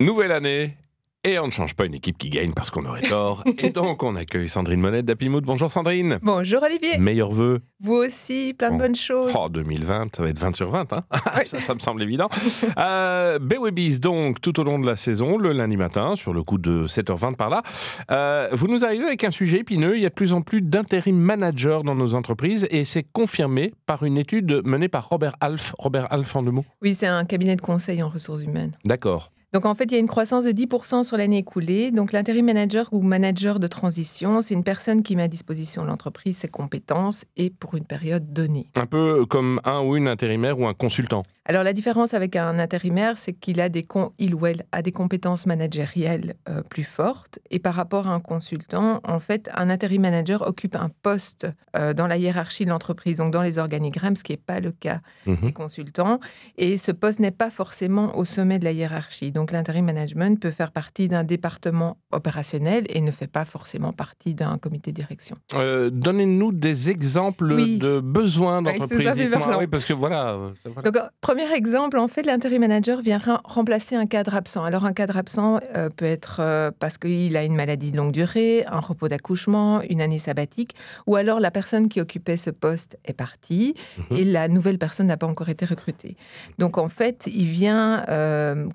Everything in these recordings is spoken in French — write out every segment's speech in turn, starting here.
Nouvelle année. Et on ne change pas une équipe qui gagne parce qu'on aurait tort. Et donc, on accueille Sandrine Monette d'Apimoud. Bonjour Sandrine. Bonjour Olivier. Meilleurs vœux. Vous aussi, plein de bonnes choses. Oh, 2020, ça va être 20 sur 20. Hein ça, ça me semble évident. euh, Baywebbies, donc, tout au long de la saison, le lundi matin, sur le coup de 7h20 par là. Euh, vous nous arrivez avec un sujet épineux. Il y a de plus en plus d'intérim managers dans nos entreprises et c'est confirmé par une étude menée par Robert Alf. Robert Alf en deux mots. Oui, c'est un cabinet de conseil en ressources humaines. D'accord. Donc en fait, il y a une croissance de 10% sur l'année écoulée. Donc l'intérim manager ou manager de transition, c'est une personne qui met à disposition l'entreprise ses compétences et pour une période donnée. Un peu comme un ou une intérimaire ou un consultant. Alors la différence avec un intérimaire, c'est qu'il a des il ou elle a des compétences managérielles euh, plus fortes et par rapport à un consultant, en fait, un intérim manager occupe un poste euh, dans la hiérarchie de l'entreprise, donc dans les organigrammes, ce qui n'est pas le cas Mhm. des consultants. Et ce poste n'est pas forcément au sommet de la hiérarchie. Donc l'intérim management peut faire partie d'un département opérationnel et ne fait pas forcément partie d'un comité de direction. Euh, Donnez-nous des exemples Oui. de besoins d'entreprise. oui, parce que voilà. euh, voilà. Donc, euh, premier exemple, en fait, l'intérim manager vient remplacer un cadre absent. Alors, un cadre absent euh, peut être euh, parce qu'il a une maladie de longue durée, un repos d'accouchement, une année sabbatique, ou alors la personne qui occupait ce poste est partie Mhm. et la nouvelle personne n'a pas encore été recrutée. Donc, en fait, il vient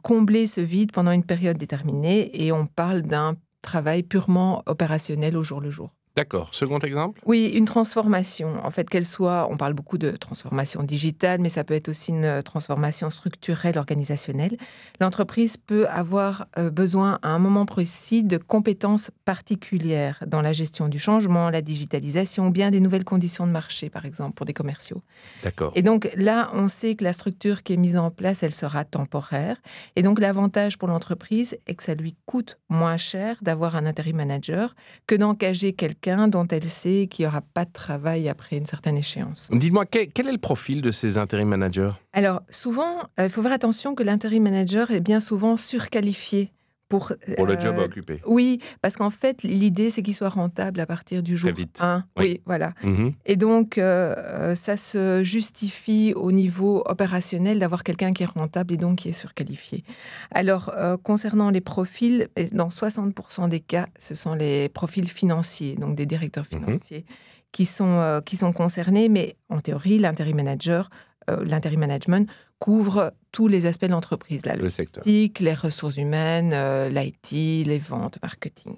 combler ce vide pendant une période déterminée et on parle d'un travail purement opérationnel au jour le jour. D'accord. Second exemple? Oui, une transformation. En fait, qu'elle soit, on parle beaucoup de transformation digitale, mais ça peut être aussi une transformation structurelle, organisationnelle. L'entreprise peut avoir euh, besoin à un moment précis de compétences particulières dans la gestion du changement, la digitalisation, ou bien des nouvelles conditions de marché, par exemple, pour des commerciaux. D'accord. Et donc là, on sait que la structure qui est mise en place, elle sera temporaire. Et donc l'avantage pour l'entreprise est que ça lui coûte moins cher d'avoir un intérim manager que d'engager quelqu'un dont elle sait qu'il n'y aura pas de travail après une certaine échéance. Dites-moi, quel, quel est le profil de ces intérim managers? Alors souvent, euh, il faut faire attention que l'intérim manager est bien souvent surqualifié pour... pour le euh, job à occuper Oui, parce qu'en fait, l'idée, c'est qu'il soit rentable à partir du jour Très vite. 1. Oui. oui voilà. Mhm. Et donc, euh, euh, ça se justifie au niveau opérationnel d'avoir quelqu'un qui est rentable et donc qui est surqualifié. Alors, euh, concernant les profils, dans 60% des cas, ce sont les profils financiers, donc des directeurs Mhm. financiers, qui, sont, euh, qui sont concernés. Mais en théorie, l'intérim manager, euh, l'intérim management couvre tous les aspects de l'entreprise, la Le logistique, les ressources humaines, euh, l'IT, les ventes, marketing.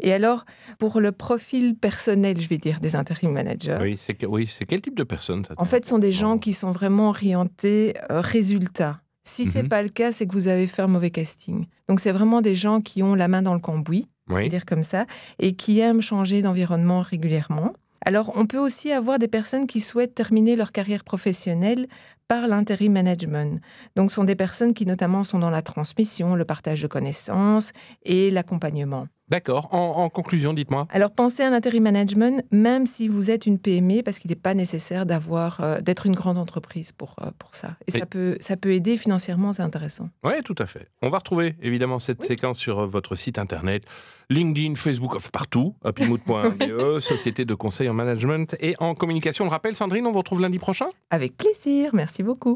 Et alors, pour le profil personnel, je vais dire, des intérim managers, Oui, c'est oui, quel type de personne ça en fait, ce sont des gens qui sont vraiment orientés euh, résultats. Si c'est Mhm. pas le cas, c'est que vous avez fait un mauvais casting. Donc, c'est vraiment des gens qui ont la main dans le cambouis, Oui. dire comme ça, et qui aiment changer d'environnement régulièrement. Alors, on peut aussi avoir des personnes qui souhaitent terminer leur carrière professionnelle par l'intérim management. Donc, ce sont des personnes qui notamment sont dans la transmission, le partage de connaissances et l'accompagnement. D'accord. En, en conclusion, dites-moi. Alors pensez à l'intérim management, même si vous êtes une PME, parce qu'il n'est pas nécessaire d'avoir euh, d'être une grande entreprise pour, euh, pour ça. Et Et- ça peut, ça peut aider financièrement, c'est intéressant. Oui, tout à fait. On va retrouver évidemment cette Oui. séquence sur euh, votre site internet, LinkedIn, Facebook, enfin, partout, happymood.be, société de conseil en management et en communication. On le rappelle, Sandrine, on vous retrouve lundi prochain? Avec plaisir, merci beaucoup.